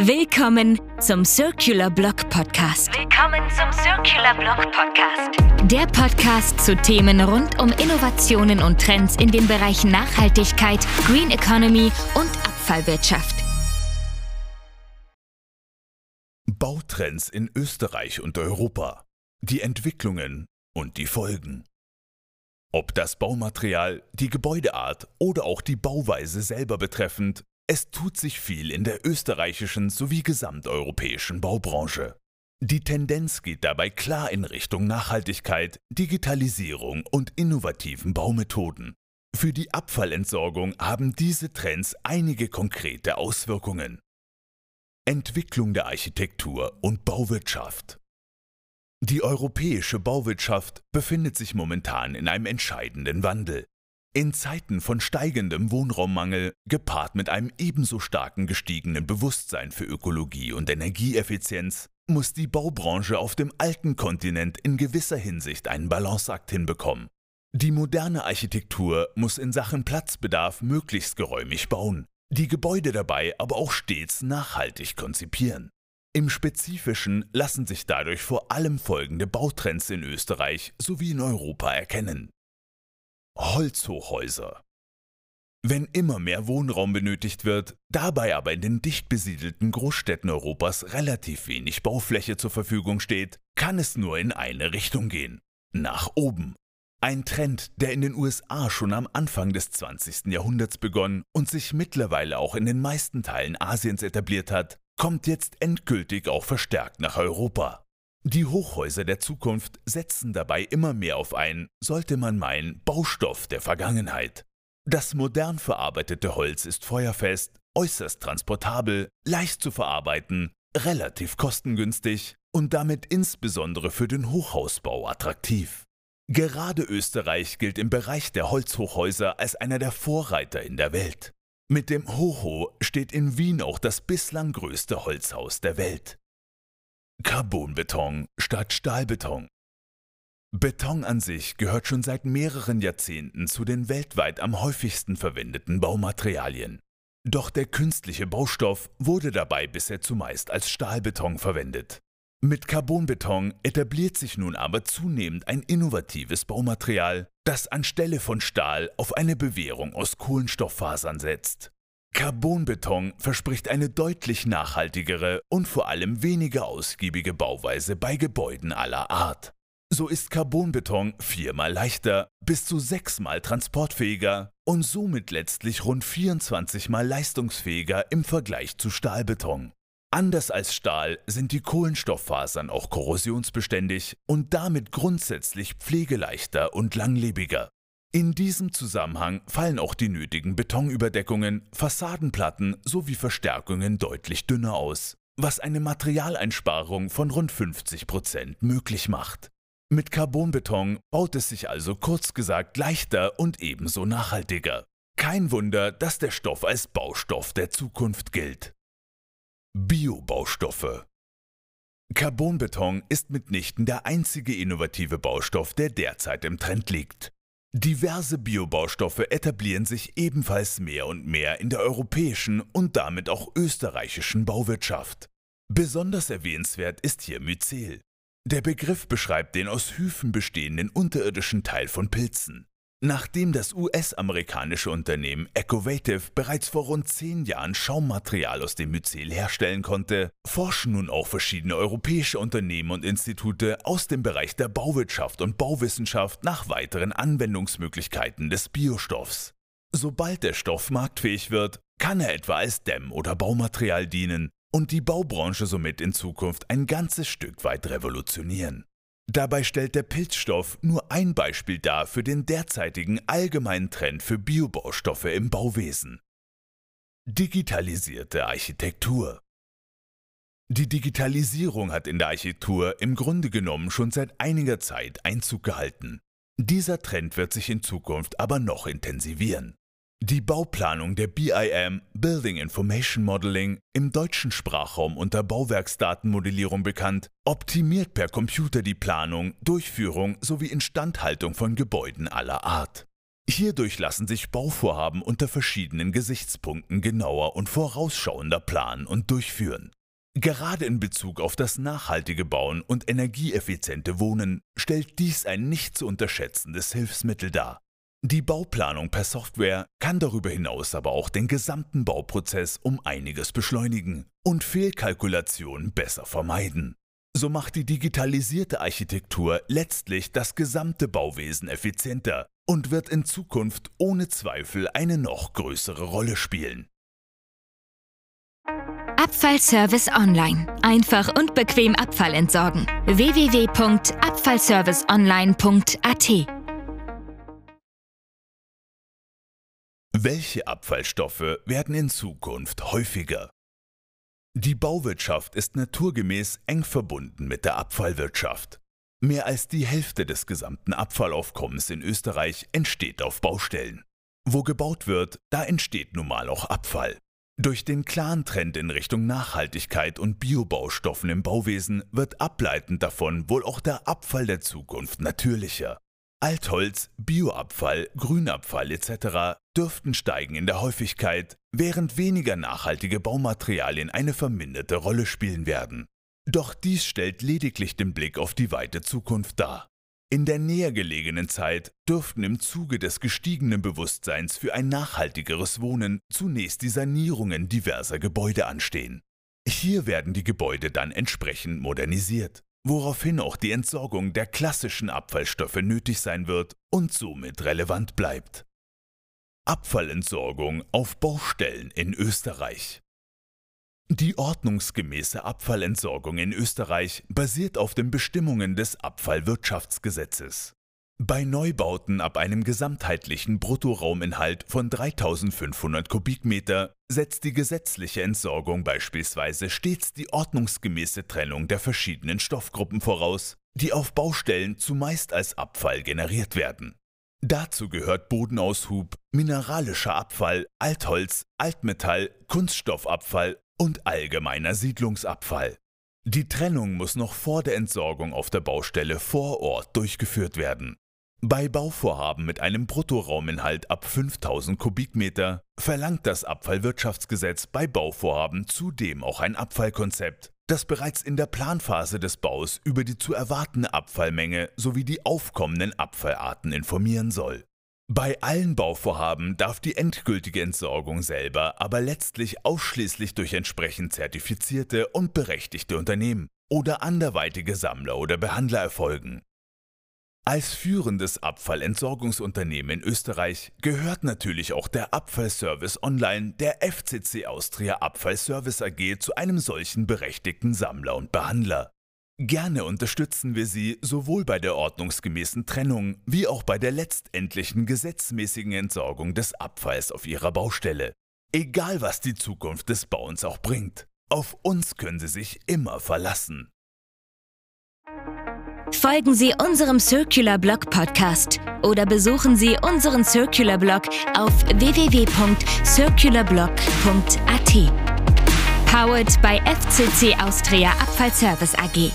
Willkommen zum Circular Block Podcast. Willkommen zum Circular Block Podcast. Der Podcast zu Themen rund um Innovationen und Trends in den Bereichen Nachhaltigkeit, Green Economy und Abfallwirtschaft. Bautrends in Österreich und Europa. Die Entwicklungen und die Folgen. Ob das Baumaterial, die Gebäudeart oder auch die Bauweise selber betreffend, es tut sich viel in der österreichischen sowie gesamteuropäischen Baubranche. Die Tendenz geht dabei klar in Richtung Nachhaltigkeit, Digitalisierung und innovativen Baumethoden. Für die Abfallentsorgung haben diese Trends einige konkrete Auswirkungen. Entwicklung der Architektur und Bauwirtschaft Die europäische Bauwirtschaft befindet sich momentan in einem entscheidenden Wandel. In Zeiten von steigendem Wohnraummangel, gepaart mit einem ebenso starken gestiegenen Bewusstsein für Ökologie und Energieeffizienz, muss die Baubranche auf dem alten Kontinent in gewisser Hinsicht einen Balanceakt hinbekommen. Die moderne Architektur muss in Sachen Platzbedarf möglichst geräumig bauen, die Gebäude dabei aber auch stets nachhaltig konzipieren. Im Spezifischen lassen sich dadurch vor allem folgende Bautrends in Österreich sowie in Europa erkennen. Holzhochhäuser. Wenn immer mehr Wohnraum benötigt wird, dabei aber in den dicht besiedelten Großstädten Europas relativ wenig Baufläche zur Verfügung steht, kann es nur in eine Richtung gehen. Nach oben. Ein Trend, der in den USA schon am Anfang des 20. Jahrhunderts begonnen und sich mittlerweile auch in den meisten Teilen Asiens etabliert hat, kommt jetzt endgültig auch verstärkt nach Europa. Die Hochhäuser der Zukunft setzen dabei immer mehr auf einen, sollte man meinen, Baustoff der Vergangenheit. Das modern verarbeitete Holz ist feuerfest, äußerst transportabel, leicht zu verarbeiten, relativ kostengünstig und damit insbesondere für den Hochhausbau attraktiv. Gerade Österreich gilt im Bereich der Holzhochhäuser als einer der Vorreiter in der Welt. Mit dem Hoho steht in Wien auch das bislang größte Holzhaus der Welt. Carbonbeton statt Stahlbeton. Beton an sich gehört schon seit mehreren Jahrzehnten zu den weltweit am häufigsten verwendeten Baumaterialien. Doch der künstliche Baustoff wurde dabei bisher zumeist als Stahlbeton verwendet. Mit Carbonbeton etabliert sich nun aber zunehmend ein innovatives Baumaterial, das anstelle von Stahl auf eine Bewährung aus Kohlenstofffasern setzt. Carbonbeton verspricht eine deutlich nachhaltigere und vor allem weniger ausgiebige Bauweise bei Gebäuden aller Art. So ist Carbonbeton viermal leichter, bis zu sechsmal transportfähiger und somit letztlich rund 24 mal leistungsfähiger im Vergleich zu Stahlbeton. Anders als Stahl sind die Kohlenstofffasern auch korrosionsbeständig und damit grundsätzlich pflegeleichter und langlebiger. In diesem Zusammenhang fallen auch die nötigen Betonüberdeckungen, Fassadenplatten sowie Verstärkungen deutlich dünner aus, was eine Materialeinsparung von rund 50 Prozent möglich macht. Mit Carbonbeton baut es sich also kurz gesagt leichter und ebenso nachhaltiger. Kein Wunder, dass der Stoff als Baustoff der Zukunft gilt. Biobaustoffe Carbonbeton ist mitnichten der einzige innovative Baustoff, der derzeit im Trend liegt. Diverse Biobaustoffe etablieren sich ebenfalls mehr und mehr in der europäischen und damit auch österreichischen Bauwirtschaft. Besonders erwähnenswert ist hier Myzel. Der Begriff beschreibt den aus Hyphen bestehenden unterirdischen Teil von Pilzen. Nachdem das US-amerikanische Unternehmen Ecovative bereits vor rund zehn Jahren Schaummaterial aus dem Myzel herstellen konnte, forschen nun auch verschiedene europäische Unternehmen und Institute aus dem Bereich der Bauwirtschaft und Bauwissenschaft nach weiteren Anwendungsmöglichkeiten des Biostoffs. Sobald der Stoff marktfähig wird, kann er etwa als Dämm- oder Baumaterial dienen und die Baubranche somit in Zukunft ein ganzes Stück weit revolutionieren. Dabei stellt der Pilzstoff nur ein Beispiel dar für den derzeitigen allgemeinen Trend für Biobaustoffe im Bauwesen. Digitalisierte Architektur Die Digitalisierung hat in der Architektur im Grunde genommen schon seit einiger Zeit Einzug gehalten. Dieser Trend wird sich in Zukunft aber noch intensivieren. Die Bauplanung der BIM Building Information Modeling im deutschen Sprachraum unter Bauwerksdatenmodellierung bekannt, optimiert per Computer die Planung, Durchführung sowie Instandhaltung von Gebäuden aller Art. Hierdurch lassen sich Bauvorhaben unter verschiedenen Gesichtspunkten genauer und vorausschauender planen und durchführen. Gerade in Bezug auf das nachhaltige Bauen und energieeffiziente Wohnen stellt dies ein nicht zu unterschätzendes Hilfsmittel dar. Die Bauplanung per Software kann darüber hinaus aber auch den gesamten Bauprozess um einiges beschleunigen und Fehlkalkulationen besser vermeiden. So macht die digitalisierte Architektur letztlich das gesamte Bauwesen effizienter und wird in Zukunft ohne Zweifel eine noch größere Rolle spielen. Abfallservice Online. Einfach und bequem Abfall entsorgen. www.abfallserviceonline.at Welche Abfallstoffe werden in Zukunft häufiger? Die Bauwirtschaft ist naturgemäß eng verbunden mit der Abfallwirtschaft. Mehr als die Hälfte des gesamten Abfallaufkommens in Österreich entsteht auf Baustellen. Wo gebaut wird, da entsteht nun mal auch Abfall. Durch den klaren Trend in Richtung Nachhaltigkeit und Biobaustoffen im Bauwesen wird ableitend davon wohl auch der Abfall der Zukunft natürlicher. Altholz, Bioabfall, Grünabfall etc. dürften steigen in der Häufigkeit, während weniger nachhaltige Baumaterialien eine verminderte Rolle spielen werden. Doch dies stellt lediglich den Blick auf die weite Zukunft dar. In der näher gelegenen Zeit dürften im Zuge des gestiegenen Bewusstseins für ein nachhaltigeres Wohnen zunächst die Sanierungen diverser Gebäude anstehen. Hier werden die Gebäude dann entsprechend modernisiert woraufhin auch die Entsorgung der klassischen Abfallstoffe nötig sein wird und somit relevant bleibt. Abfallentsorgung auf Baustellen in Österreich Die ordnungsgemäße Abfallentsorgung in Österreich basiert auf den Bestimmungen des Abfallwirtschaftsgesetzes. Bei Neubauten ab einem gesamtheitlichen Bruttorauminhalt von 3500 Kubikmeter setzt die gesetzliche Entsorgung beispielsweise stets die ordnungsgemäße Trennung der verschiedenen Stoffgruppen voraus, die auf Baustellen zumeist als Abfall generiert werden. Dazu gehört Bodenaushub, mineralischer Abfall, Altholz, Altmetall, Kunststoffabfall und allgemeiner Siedlungsabfall. Die Trennung muss noch vor der Entsorgung auf der Baustelle vor Ort durchgeführt werden. Bei Bauvorhaben mit einem Bruttorauminhalt ab 5000 Kubikmeter verlangt das Abfallwirtschaftsgesetz bei Bauvorhaben zudem auch ein Abfallkonzept, das bereits in der Planphase des Baus über die zu erwartende Abfallmenge sowie die aufkommenden Abfallarten informieren soll. Bei allen Bauvorhaben darf die endgültige Entsorgung selber aber letztlich ausschließlich durch entsprechend zertifizierte und berechtigte Unternehmen oder anderweitige Sammler oder Behandler erfolgen. Als führendes Abfallentsorgungsunternehmen in Österreich gehört natürlich auch der Abfallservice Online der FCC Austria Abfallservice AG zu einem solchen berechtigten Sammler und Behandler. Gerne unterstützen wir Sie sowohl bei der ordnungsgemäßen Trennung wie auch bei der letztendlichen gesetzmäßigen Entsorgung des Abfalls auf Ihrer Baustelle. Egal was die Zukunft des Bauens auch bringt, auf uns können Sie sich immer verlassen. Folgen Sie unserem Circular Blog Podcast oder besuchen Sie unseren Circular Blog auf www.circularblog.at. Powered by FCC Austria Abfallservice AG.